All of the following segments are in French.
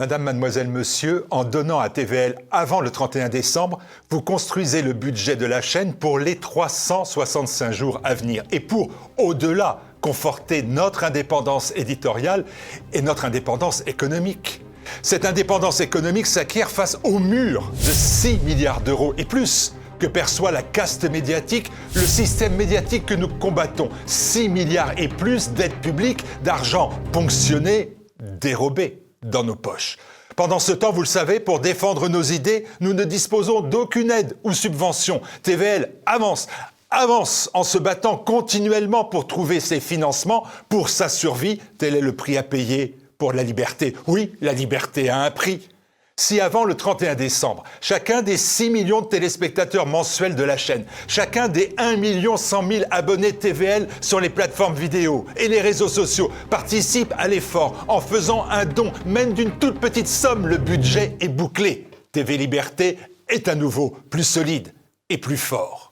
Madame, mademoiselle, monsieur, en donnant à TVL avant le 31 décembre, vous construisez le budget de la chaîne pour les 365 jours à venir et pour, au-delà, conforter notre indépendance éditoriale et notre indépendance économique. Cette indépendance économique s'acquiert face au mur de 6 milliards d'euros et plus que perçoit la caste médiatique, le système médiatique que nous combattons. 6 milliards et plus d'aides publiques, d'argent ponctionné, dérobé dans nos poches. Pendant ce temps, vous le savez, pour défendre nos idées, nous ne disposons d'aucune aide ou subvention. TVL avance, avance en se battant continuellement pour trouver ses financements pour sa survie. Tel est le prix à payer pour la liberté. Oui, la liberté a un prix. Si avant le 31 décembre, chacun des 6 millions de téléspectateurs mensuels de la chaîne, chacun des 1 million 100 000 abonnés TVL sur les plateformes vidéo et les réseaux sociaux participe à l'effort en faisant un don, même d'une toute petite somme, le budget est bouclé. TV Liberté est à nouveau plus solide et plus fort.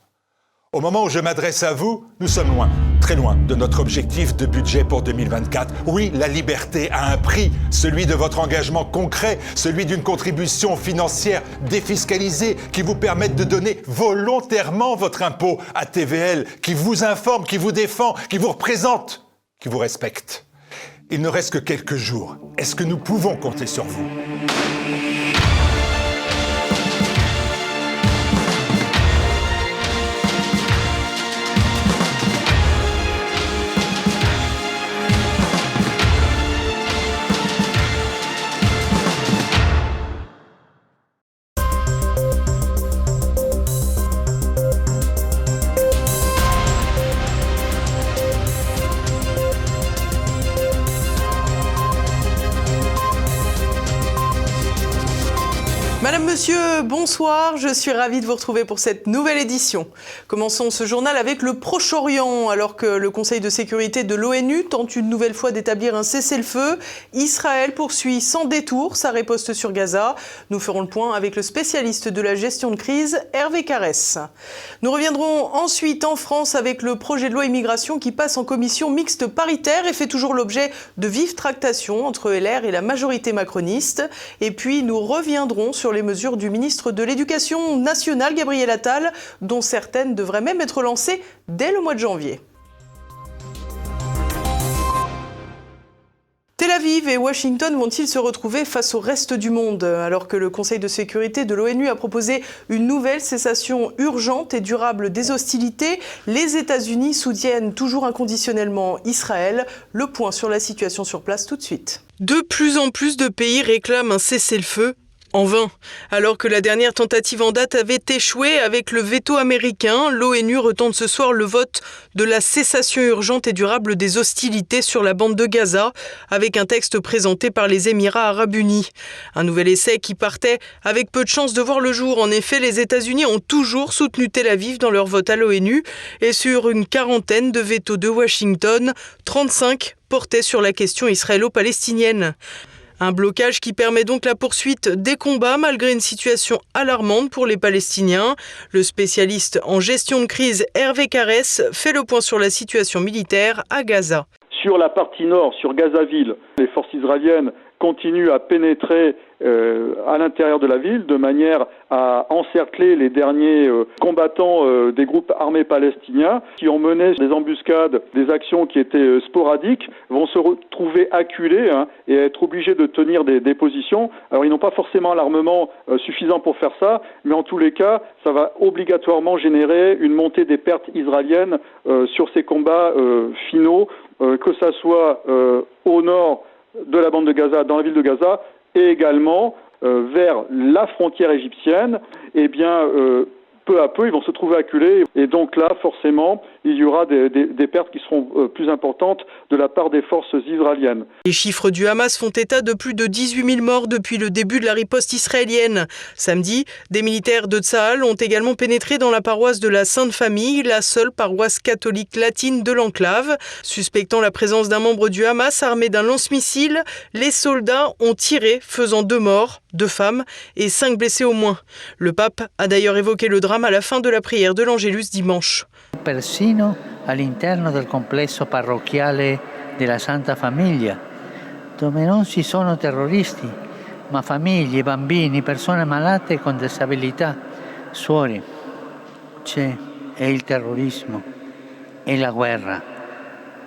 Au moment où je m'adresse à vous, nous sommes loin, très loin de notre objectif de budget pour 2024. Oui, la liberté a un prix, celui de votre engagement concret, celui d'une contribution financière défiscalisée qui vous permette de donner volontairement votre impôt à TVL, qui vous informe, qui vous défend, qui vous représente, qui vous respecte. Il ne reste que quelques jours. Est-ce que nous pouvons compter sur vous? Bonsoir, je suis ravie de vous retrouver pour cette nouvelle édition. Commençons ce journal avec le Proche-Orient. Alors que le Conseil de sécurité de l'ONU tente une nouvelle fois d'établir un cessez-le-feu, Israël poursuit sans détour sa riposte sur Gaza. Nous ferons le point avec le spécialiste de la gestion de crise, Hervé Carès. Nous reviendrons ensuite en France avec le projet de loi immigration qui passe en commission mixte paritaire et fait toujours l'objet de vives tractations entre LR et la majorité macroniste. Et puis nous reviendrons sur les mesures du ministre de l'Éducation nationale, Gabriel Attal, dont certaines devraient même être lancées dès le mois de janvier. Tel Aviv et Washington vont-ils se retrouver face au reste du monde? Alors que le Conseil de sécurité de l'ONU a proposé une nouvelle cessation urgente et durable des hostilités Les États-Unis soutiennent toujours inconditionnellement Israël. Le point sur la situation sur place tout de suite. De plus en plus de pays réclament un cessez-le-feu en vain. Alors que la dernière tentative en date avait échoué avec le veto américain, l'ONU retente ce soir le vote de la cessation urgente et durable des hostilités sur la bande de Gaza, avec un texte présenté par les Émirats arabes unis. Un nouvel essai qui partait avec peu de chances de voir le jour. En effet, les États-Unis ont toujours soutenu Tel Aviv dans leur vote à l'ONU et sur une quarantaine de veto de Washington, 35 portaient sur la question israélo-palestinienne. Un blocage qui permet donc la poursuite des combats malgré une situation alarmante pour les Palestiniens. Le spécialiste en gestion de crise Hervé Carès fait le point sur la situation militaire à Gaza. Sur la partie nord, sur Gazaville, les forces israéliennes continuent à pénétrer euh, à l'intérieur de la ville de manière à encercler les derniers euh, combattants euh, des groupes armés palestiniens qui ont mené des embuscades, des actions qui étaient sporadiques, vont se retrouver acculés hein, et être obligés de tenir des, des positions. Alors ils n'ont pas forcément l'armement suffisant pour faire ça, mais en tous les cas, ça va obligatoirement générer une montée des pertes israéliennes sur ces combats finaux, que ça soit au nord de la bande de Gaza, dans la ville de Gaza, et également euh, vers la frontière égyptienne, eh bien, euh, peu à peu, ils vont se trouver acculés. Et donc là, forcément, il y aura des, pertes qui seront euh, plus importantes de la part des forces israéliennes. Les chiffres du Hamas font état de plus de 18 000 morts depuis le début de la riposte israélienne. Samedi, des militaires de Tsahal ont également pénétré dans la paroisse de la Sainte Famille, la seule paroisse catholique latine de l'enclave. Suspectant la présence d'un membre du Hamas armé d'un lance-missile, les soldats ont tiré, faisant deux morts, deux femmes et cinq blessés au moins. Le pape a d'ailleurs évoqué le drame à la fin de la prière de l'Angélus dimanche. Persino all'interno del complesso parrocchiale della Santa Famiglia, dove non ci sono terroristi, ma famiglie, bambini, persone malate con disabilità. Suori, c'è è il terrorismo, è la guerra.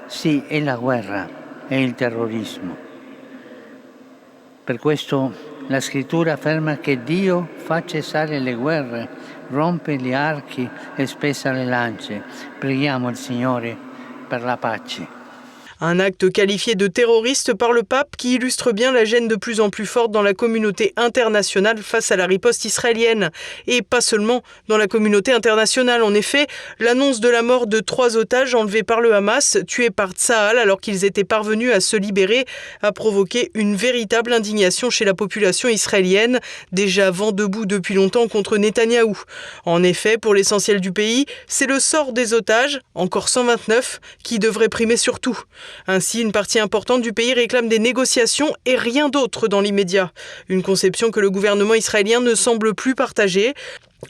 Sì, è la guerra, è il terrorismo. Per questo la scrittura afferma che Dio fa cessare le guerre, rompe gli archi e spessa le lance. Preghiamo il Signore per la pace. Un acte qualifié de terroriste par le pape qui illustre bien la gêne de plus en plus forte dans la communauté internationale face à la riposte israélienne. Et pas seulement dans la communauté internationale. En effet, l'annonce de la mort de trois otages enlevés par le Hamas, tués par Tsahal alors qu'ils étaient parvenus à se libérer, a provoqué une véritable indignation chez la population israélienne, déjà vent debout depuis longtemps contre Netanyahou. En effet, pour l'essentiel du pays, c'est le sort des otages, encore 129, qui devrait primer surtout. Ainsi, une partie importante du pays réclame des négociations et rien d'autre dans l'immédiat. Une conception que le gouvernement israélien ne semble plus partager.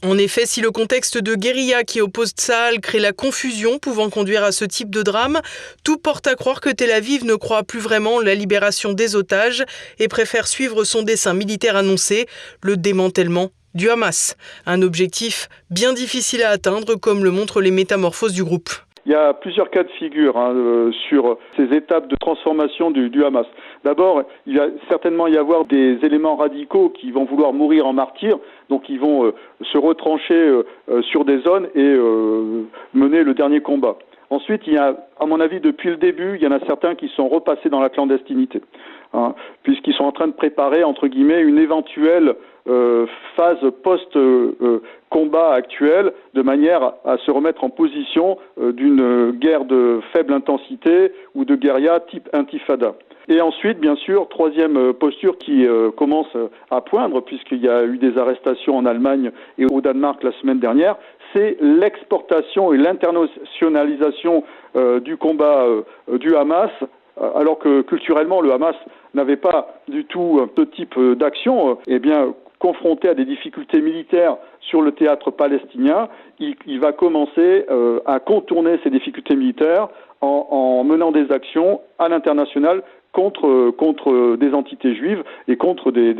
En effet, si le contexte de guérilla qui oppose Tsahal crée la confusion pouvant conduire à ce type de drame, tout porte à croire que Tel Aviv ne croit plus vraiment la libération des otages et préfère suivre son dessin militaire annoncé, le démantèlement du Hamas. Un objectif bien difficile à atteindre comme le montrent les métamorphoses du groupe. Il y a plusieurs cas de figure hein, euh, sur ces étapes de transformation du, Hamas. D'abord, il va certainement y avoir des éléments radicaux qui vont vouloir mourir en martyrs, donc ils vont euh, se retrancher euh, sur des zones et mener le dernier combat. Ensuite, il y a, à mon avis, depuis le début, il y en a certains qui sont repassés dans la clandestinité, hein, puisqu'ils sont en train de préparer, entre guillemets, une éventuelle euh, phase post-combat actuelle, de manière à se remettre en position euh, d'une guerre de faible intensité ou de guérilla type intifada. Et ensuite, bien sûr, troisième euh, posture qui euh, commence à poindre, puisqu'il y a eu des arrestations en Allemagne et au Danemark la semaine dernière, c'est l'exportation et l'internationalisation euh, du combat euh, du Hamas, euh, alors que culturellement le Hamas n'avait pas du tout ce type euh, d'action, euh, eh bien confronté à des difficultés militaires sur le théâtre palestinien, il, va commencer euh, à contourner ces difficultés militaires en menant des actions à l'international contre, contre des entités juives et contre des,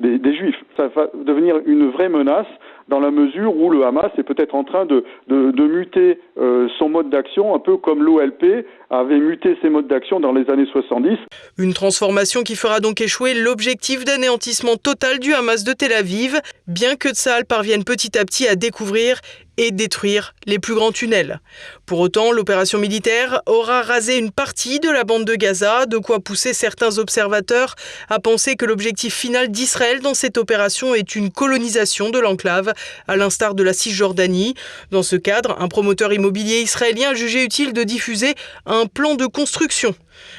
juifs. Ça va devenir une vraie menace dans la mesure où le Hamas est peut-être en train de muter euh, son mode d'action, un peu comme l'OLP avait muté ses modes d'action dans les années 70. Une transformation qui fera donc échouer l'objectif d'anéantissement total du Hamas de Tel Aviv, bien que Tsahal parvienne petit à petit à découvrir et détruire les plus grands tunnels. Pour autant, l'opération militaire aura rasé une partie de la bande de Gaza, de quoi pousser certains observateurs à penser que l'objectif final d'Israël dans cette opération est une colonisation de l'enclave, à l'instar de la Cisjordanie. Dans ce cadre, un promoteur immobilier israélien a jugé utile de diffuser un plan de construction.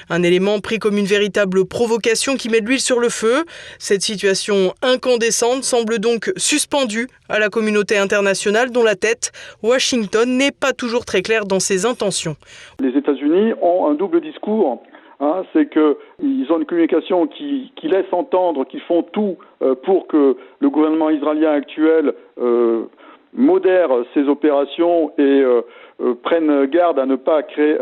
Un élément pris comme une véritable provocation qui met de l'huile sur le feu. Cette situation incandescente semble donc suspendue à la communauté internationale dont la tête, Washington, n'est pas toujours très claire dans ses intentions. Les États-Unis ont un double discours. Hein, c'est qu'ils ont une communication qui, laisse entendre qu'ils font tout euh, pour que le gouvernement israélien actuel euh, modère ses opérations et euh, euh, prennent garde à ne pas créer,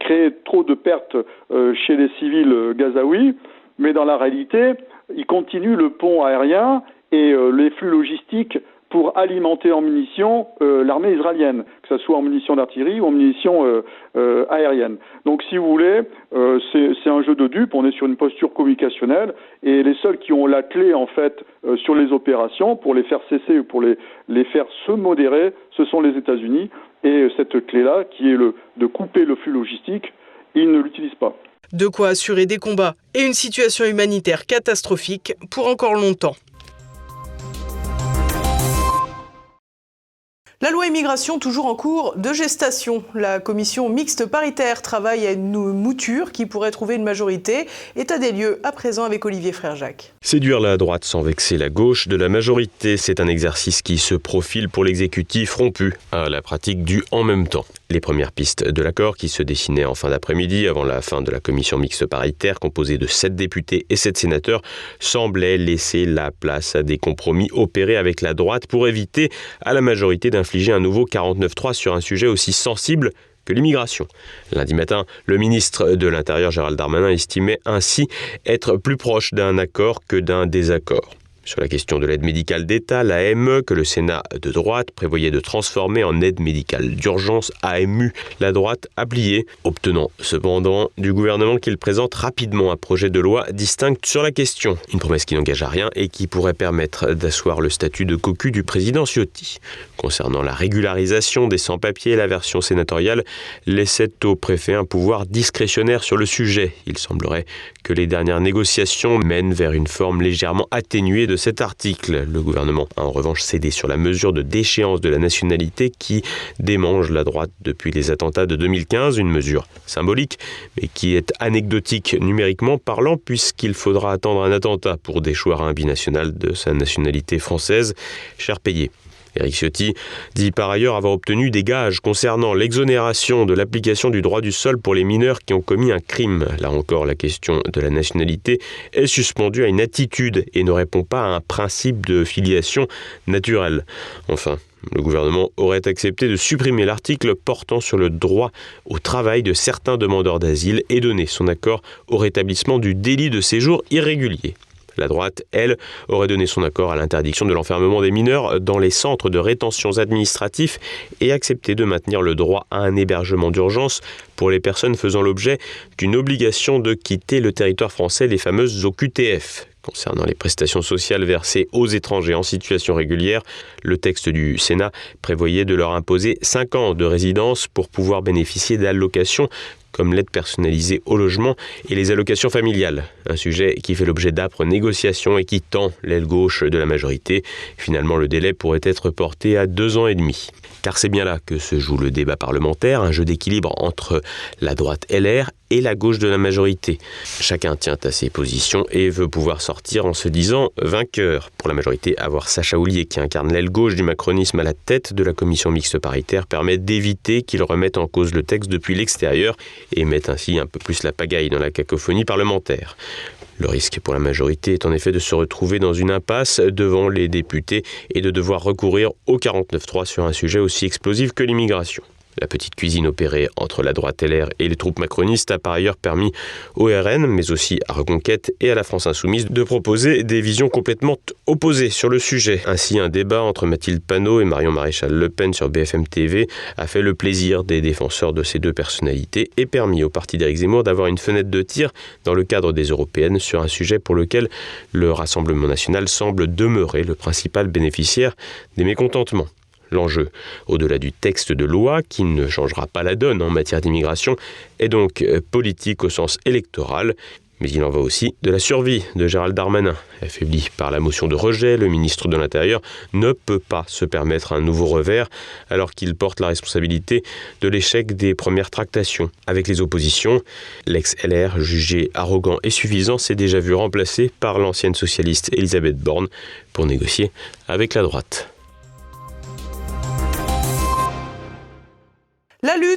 créer trop de pertes euh, chez les civils gazaouis, mais dans la réalité, ils continuent le pont aérien et les flux logistiques pour alimenter en munitions euh, l'armée israélienne, que ce soit en munitions d'artillerie ou en munitions euh, euh, aériennes. Donc, si vous voulez, euh, c'est un jeu de dupes. On est sur une posture communicationnelle et les seuls qui ont la clé en fait euh, sur les opérations pour les faire cesser ou pour les, les faire se modérer, ce sont les États-Unis. Et euh, cette clé-là, qui est le, de couper le flux logistique, ils ne l'utilisent pas. De quoi assurer des combats et une situation humanitaire catastrophique pour encore longtemps. La loi immigration toujours en cours de gestation. La commission mixte paritaire travaille à une mouture qui pourrait trouver une majorité. État des lieux à présent avec Olivier Frère-Jacques. Séduire la droite sans vexer la gauche de la majorité, c'est un exercice qui se profile pour l'exécutif rompu à la pratique du en même temps. Les premières pistes de l'accord qui se dessinaient en fin d'après-midi avant la fin de la commission mixte paritaire composée de 7 députés et 7 sénateurs semblaient laisser la place à des compromis opérés avec la droite pour éviter à la majorité d'infliger un nouveau 49-3 sur un sujet aussi sensible que l'immigration. Lundi matin, le ministre de l'Intérieur Gérald Darmanin estimait ainsi être plus proche d'un accord que d'un désaccord. Sur la question de l'aide médicale d'État, l'AME, que le Sénat de droite prévoyait de transformer en aide médicale d'urgence AMU, la droite a plié, obtenant cependant du gouvernement qu'il présente rapidement un projet de loi distinct sur la question. Une promesse qui n'engage à rien et qui pourrait permettre d'asseoir le statut de cocu du président Ciotti. Concernant la régularisation des sans-papiers, la version sénatoriale laissait au préfet un pouvoir discrétionnaire sur le sujet. Il semblerait que les dernières négociations mènent vers une forme légèrement atténuée de cet article. Le gouvernement a en revanche cédé sur la mesure de déchéance de la nationalité qui démange la droite depuis les attentats de 2015, une mesure symbolique mais qui est anecdotique numériquement parlant puisqu'il faudra attendre un attentat pour déchoir un binational de sa nationalité française, cher payé. Eric Ciotti dit par ailleurs avoir obtenu des gages concernant l'exonération de l'application du droit du sol pour les mineurs qui ont commis un crime. Là encore, la question de la nationalité est suspendue à une attitude et ne répond pas à un principe de filiation naturelle. Enfin, le gouvernement aurait accepté de supprimer l'article portant sur le droit au travail de certains demandeurs d'asile et donné son accord au rétablissement du délit de séjour irrégulier. La droite, elle, aurait donné son accord à l'interdiction de l'enfermement des mineurs dans les centres de rétention administratifs et accepté de maintenir le droit à un hébergement d'urgence pour les personnes faisant l'objet d'une obligation de quitter le territoire français, les fameuses OQTF. Concernant les prestations sociales versées aux étrangers en situation régulière, le texte du Sénat prévoyait de leur imposer 5 ans de résidence pour pouvoir bénéficier d'allocations comme l'aide personnalisée au logement et les allocations familiales, un sujet qui fait l'objet d'âpres négociations et qui tend l'aile gauche de la majorité. Finalement, le délai pourrait être porté à deux ans et demi. Car c'est bien là que se joue le débat parlementaire, un jeu d'équilibre entre la droite LR et la gauche de la majorité. Chacun tient à ses positions et veut pouvoir sortir en se disant vainqueur. Pour la majorité, avoir Sacha Houlier qui incarne l'aile gauche du macronisme à la tête de la commission mixte paritaire permet d'éviter qu'il remette en cause le texte depuis l'extérieur et mette ainsi un peu plus la pagaille dans la cacophonie parlementaire. Le risque pour la majorité est en effet de se retrouver dans une impasse devant les députés et de devoir recourir au 49-3 sur un sujet aussi explosif que l'immigration. La petite cuisine opérée entre la droite LR et les troupes macronistes a par ailleurs permis au RN, mais aussi à Reconquête et à la France Insoumise, de proposer des visions complètement opposées sur le sujet. Ainsi, un débat entre Mathilde Panot et Marion Maréchal Le Pen sur BFM TV a fait le plaisir des défenseurs de ces deux personnalités et permis au parti d'Éric Zemmour d'avoir une fenêtre de tir dans le cadre des européennes sur un sujet pour lequel le Rassemblement national semble demeurer le principal bénéficiaire des mécontentements l'enjeu. Au-delà du texte de loi, qui ne changera pas la donne en matière d'immigration, est donc euh, politique au sens électoral. Mais il en va aussi de la survie de Gérald Darmanin. Affaibli par la motion de rejet, le ministre de l'Intérieur ne peut pas se permettre un nouveau revers alors qu'il porte la responsabilité de l'échec des premières tractations. Avec les oppositions, l'ex-LR, jugé arrogant et suffisant, s'est déjà vu remplacé par l'ancienne socialiste Elisabeth Borne pour négocier avec la droite.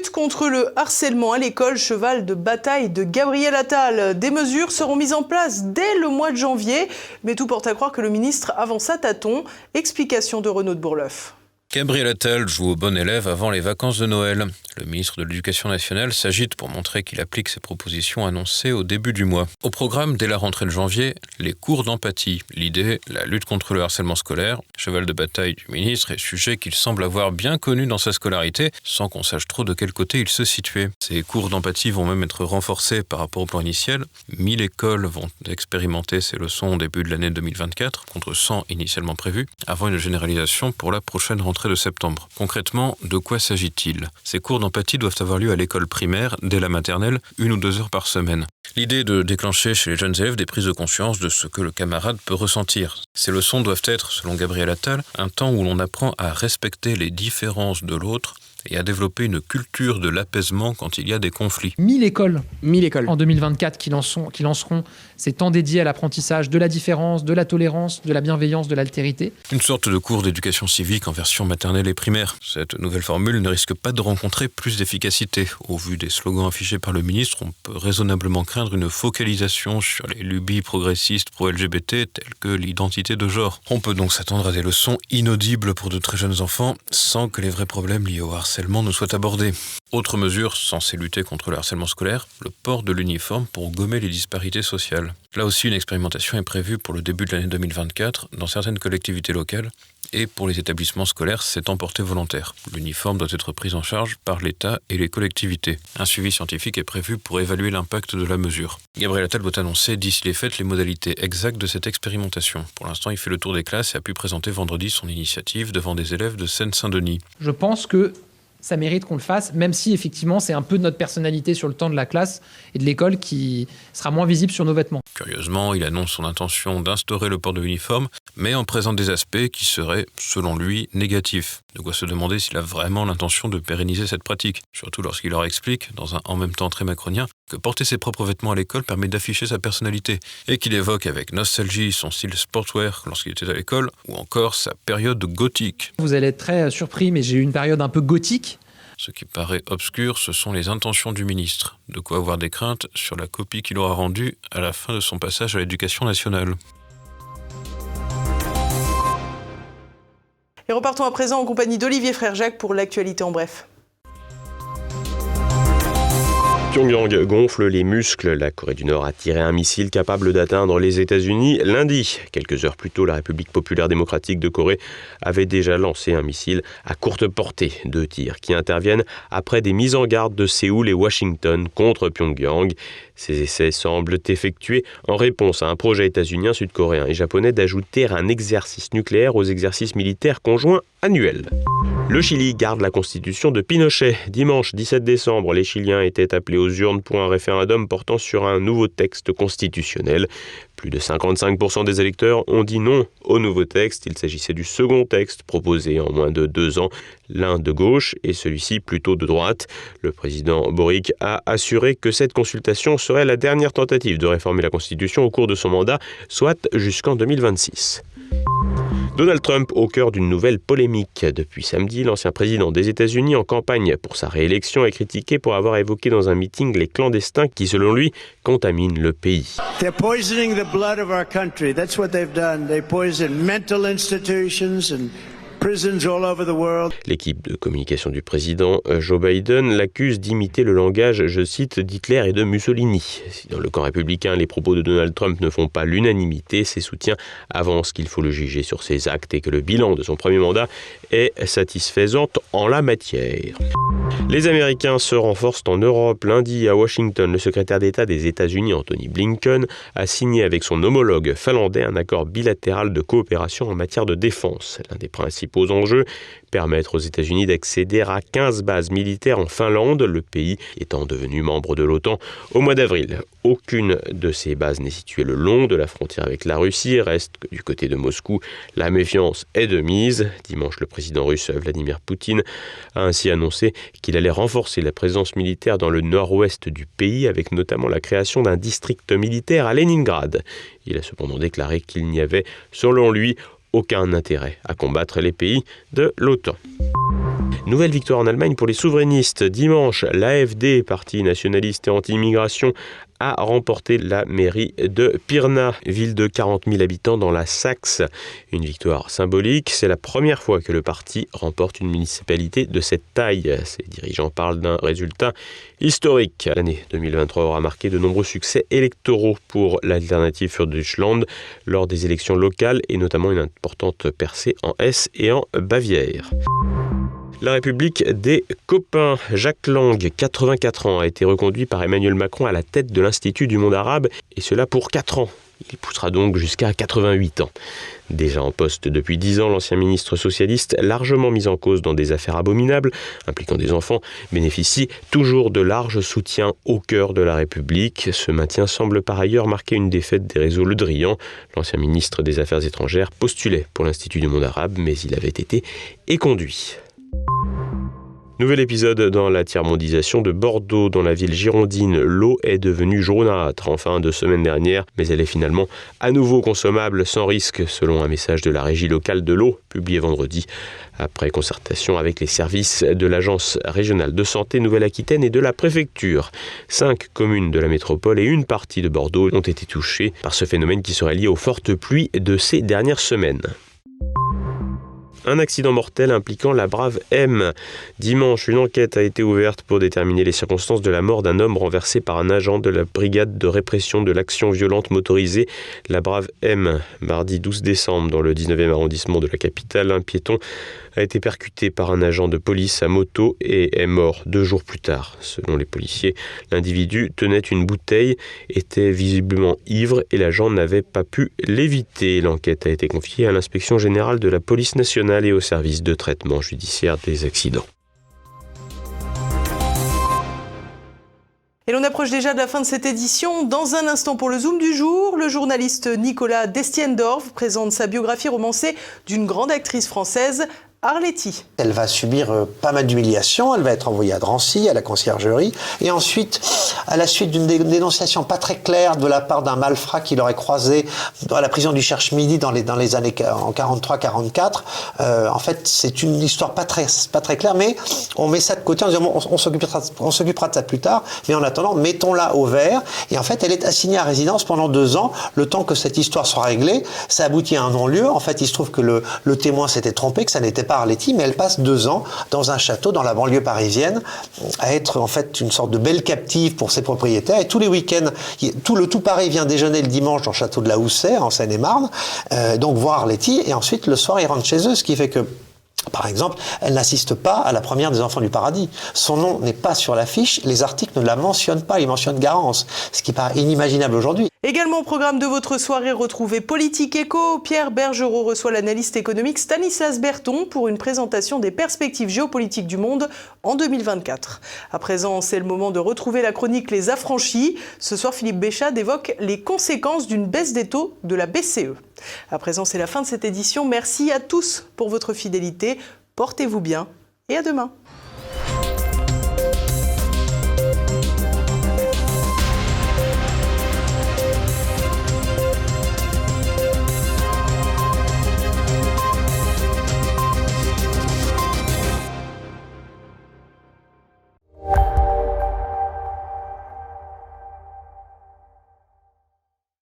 Contre le harcèlement à l'école, cheval de bataille de Gabriel Attal. Des mesures seront mises en place dès le mois de janvier, mais tout porte à croire que le ministre avance à tâtons. Explication de Renaud de Bourleuf. Gabriel Attal joue au bon élève avant les vacances de Noël. Le ministre de l'Éducation nationale s'agite pour montrer qu'il applique ses propositions annoncées au début du mois. Au programme, dès la rentrée de janvier, les cours d'empathie. L'idée, la lutte contre le harcèlement scolaire, cheval de bataille du ministre et sujet qu'il semble avoir bien connu dans sa scolarité, sans qu'on sache trop de quel côté il se situait. Ces cours d'empathie vont même être renforcés par rapport au plan initial. 1000 écoles vont expérimenter ces leçons au début de l'année 2024, contre 100 initialement prévues, avant une généralisation pour la prochaine rentrée de septembre. Concrètement, de quoi s'agit-il? Ces cours d'empathie doivent avoir lieu à l'école primaire, dès la maternelle, une ou deux heures par semaine. L'idée de déclencher chez les jeunes élèves des prises de conscience de ce que le camarade peut ressentir. Ces leçons doivent être, selon Gabriel Attal, un temps où l'on apprend à respecter les différences de l'autre et à développer une culture de l'apaisement quand il y a des conflits. 1000 écoles, 1000 écoles. en 2024 qui, lanceront, qui lanceront ces temps dédiés à l'apprentissage de la différence, de la tolérance, de la bienveillance, de l'altérité. Une sorte de cours d'éducation civique en version maternelle et primaire. Cette nouvelle formule ne risque pas de rencontrer plus d'efficacité. Au vu des slogans affichés par le ministre, on peut raisonnablement craindre une focalisation sur les lubies progressistes pro-LGBT telles que l'identité de genre. On peut donc s'attendre à des leçons inaudibles pour de très jeunes enfants sans que les vrais problèmes liés au harcèlement ne soient abordés. Autre mesure censée lutter contre le harcèlement scolaire, le port de l'uniforme pour gommer les disparités sociales. Là aussi, une expérimentation est prévue pour le début de l'année 2024 dans certaines collectivités locales et pour les établissements scolaires, c'est en portée volontaire. L'uniforme doit être pris en charge par l'État et les collectivités. Un suivi scientifique est prévu pour évaluer l'impact de la mesure. Gabriel Attal doit annoncer d'ici les fêtes les modalités exactes de cette expérimentation. Pour l'instant, il fait le tour des classes et a pu présenter vendredi son initiative devant des élèves de Seine-Saint-Denis. Je pense que ça mérite qu'on le fasse, même si effectivement c'est un peu de notre personnalité sur le temps de la classe et de l'école qui sera moins visible sur nos vêtements. Curieusement, il annonce son intention d'instaurer le port de l'uniforme, mais en présente des aspects qui seraient, selon lui, négatifs. De quoi se demander s'il a vraiment l'intention de pérenniser cette pratique, surtout lorsqu'il leur explique, dans un en même temps très macronien, que porter ses propres vêtements à l'école permet d'afficher sa personnalité, et qu'il évoque avec nostalgie son style sportwear lorsqu'il était à l'école, ou encore sa période gothique. Vous allez être très surpris, mais j'ai eu une période un peu gothique. Ce qui paraît obscur, ce sont les intentions du ministre, de quoi avoir des craintes sur la copie qu'il aura rendue à la fin de son passage à l'éducation nationale. Et repartons à présent en compagnie d'Olivier Frère Jacques pour l'actualité en bref. Pyongyang gonfle les muscles. La Corée du Nord a tiré un missile capable d'atteindre les États-Unis lundi. Quelques heures plus tôt, la République populaire démocratique de Corée avait déjà lancé un missile à courte portée. Deux tirs qui interviennent après des mises en garde de Séoul et Washington contre Pyongyang. Ces essais semblent effectués en réponse à un projet états-unien, sud-coréen et japonais d'ajouter un exercice nucléaire aux exercices militaires conjoints Le Chili garde la constitution de Pinochet. Dimanche 17 décembre, les Chiliens étaient appelés aux urnes pour un référendum portant sur un nouveau texte constitutionnel. Plus de 55% des électeurs ont dit non au nouveau texte. Il s'agissait du second texte proposé en moins de deux ans, l'un de gauche et celui-ci plutôt de droite. Le président Boric a assuré que cette consultation serait la dernière tentative de réformer la Constitution au cours de son mandat, soit jusqu'en 2026. Donald Trump au cœur d'une nouvelle polémique. Depuis samedi, l'ancien président des États-Unis en campagne pour sa réélection est critiqué pour avoir évoqué dans un meeting les clandestins qui, selon lui, contaminent le pays. They're poisoning the blood of our country. That's what they've done. They poison mental institutions and L'équipe de communication du président euh, Joe Biden l'accuse d'imiter le langage, je cite, d'Hitler et de Mussolini. Si dans le camp républicain, les propos de Donald Trump ne font pas l'unanimité, ses soutiens avancent qu'il faut le juger sur ses actes et que le bilan de son premier mandat est satisfaisant en la matière. Les Américains se renforcent en Europe. Lundi, à Washington, le secrétaire d'État des États-Unis, Anthony Blinken, a signé avec son homologue finlandais un accord bilatéral de coopération en matière de défense. L'un des principaux enjeux, permettre aux États-Unis d'accéder à 15 bases militaires en Finlande, le pays étant devenu membre de l'OTAN au mois d'avril. Aucune de ces bases n'est située le long de la frontière avec la Russie. Reste que du côté de Moscou, la méfiance est de mise. Dimanche, le président russe Vladimir Poutine a ainsi annoncé qu'il allait renforcer la présence militaire dans le nord-ouest du pays, avec notamment la création d'un district militaire à Leningrad. Il a cependant déclaré qu'il n'y avait, selon lui, aucun intérêt à combattre les pays de l'OTAN. Nouvelle victoire en Allemagne pour les souverainistes. Dimanche, l'AFD, parti nationaliste et anti-immigration, a remporté la mairie de Pirna, ville de 40 000 habitants dans la Saxe. Une victoire symbolique, c'est la première fois que le parti remporte une municipalité de cette taille. Ses dirigeants parlent d'un résultat historique. L'année 2023 aura marqué de nombreux succès électoraux pour l'alternative für Deutschland lors des élections locales et notamment une importante percée en Hesse et en Bavière. La République des copains. Jacques Lang, 84 ans, a été reconduit par Emmanuel Macron à la tête de l'Institut du monde arabe, et cela pour 4 ans. Il poussera donc jusqu'à 88 ans. Déjà en poste depuis 10 ans, l'ancien ministre socialiste, largement mis en cause dans des affaires abominables impliquant des enfants, bénéficie toujours de larges soutiens au cœur de la République. Ce maintien semble par ailleurs marquer une défaite des réseaux Le Drian. L'ancien ministre des Affaires étrangères postulait pour l'Institut du monde arabe, mais il avait été éconduit. Nouvel épisode dans la tiers-mondisation de Bordeaux, dans la ville girondine. L'eau est devenue jaunâtre en fin de semaine dernière, mais elle est finalement à nouveau consommable sans risque, selon un message de la régie locale de l'eau, publié vendredi. Après concertation avec les services de l'Agence régionale de santé Nouvelle-Aquitaine et de la préfecture, cinq communes de la métropole et une partie de Bordeaux ont été touchées par ce phénomène qui serait lié aux fortes pluies de ces dernières semaines. Un accident mortel impliquant la brave M. Dimanche, une enquête a été ouverte pour déterminer les circonstances de la mort d'un homme renversé par un agent de la brigade de répression de l'action violente motorisée, la brave M. Mardi 12 décembre, dans le 19e arrondissement de la capitale, un piéton a été percuté par un agent de police à moto et est mort deux jours plus tard. Selon les policiers, l'individu tenait une bouteille, était visiblement ivre et l'agent n'avait pas pu l'éviter. L'enquête a été confiée à l'inspection générale de la police nationale et au service de traitement judiciaire des accidents. Et l'on approche déjà de la fin de cette édition. Dans un instant pour le Zoom du jour, le journaliste Nicolas Destiendorf présente sa biographie romancée d'une grande actrice française, Arletty. Elle va subir euh, pas mal d'humiliations, elle va être envoyée à Drancy, à la conciergerie, et ensuite, à la suite d'une dénonciation pas très claire de la part d'un malfrat qui l'aurait croisé dans la prison du Cherche-Midi dans les, dans les années en 43-44, euh, en fait, c'est une histoire pas très, pas très claire, mais on met ça de côté en disant on, on s'occupera de ça plus tard, mais en attendant, mettons-la au vert, et en fait, elle est assignée à résidence pendant deux ans, le temps que cette histoire soit réglée, ça aboutit à un non-lieu, en fait, il se trouve que le, le témoin s'était trompé, que ça n'était pas Letty, mais elle passe deux ans dans un château dans la banlieue parisienne à être en fait une sorte de belle captive pour ses propriétaires. Et tous les week-ends, tout le tout Paris vient déjeuner le dimanche dans le château de la Houssaye en Seine-et-Marne, euh, donc voir Letty. Et ensuite le soir ils rentrent chez eux, ce qui fait que par exemple, elle n'assiste pas à la première des Enfants du Paradis. Son nom n'est pas sur l'affiche, les articles ne la mentionnent pas, ils mentionnent Garance, ce qui paraît inimaginable aujourd'hui. Également au programme de votre soirée, retrouvez Politique Éco. Pierre Bergerot reçoit l'analyste économique Stanislas Berton pour une présentation des perspectives géopolitiques du monde en 2024. À présent, c'est le moment de retrouver la chronique Les Affranchis. Ce soir, Philippe Béchade évoque les conséquences d'une baisse des taux de la BCE. À présent, c'est la fin de cette édition. Merci à tous pour votre fidélité. Portez-vous bien et à demain.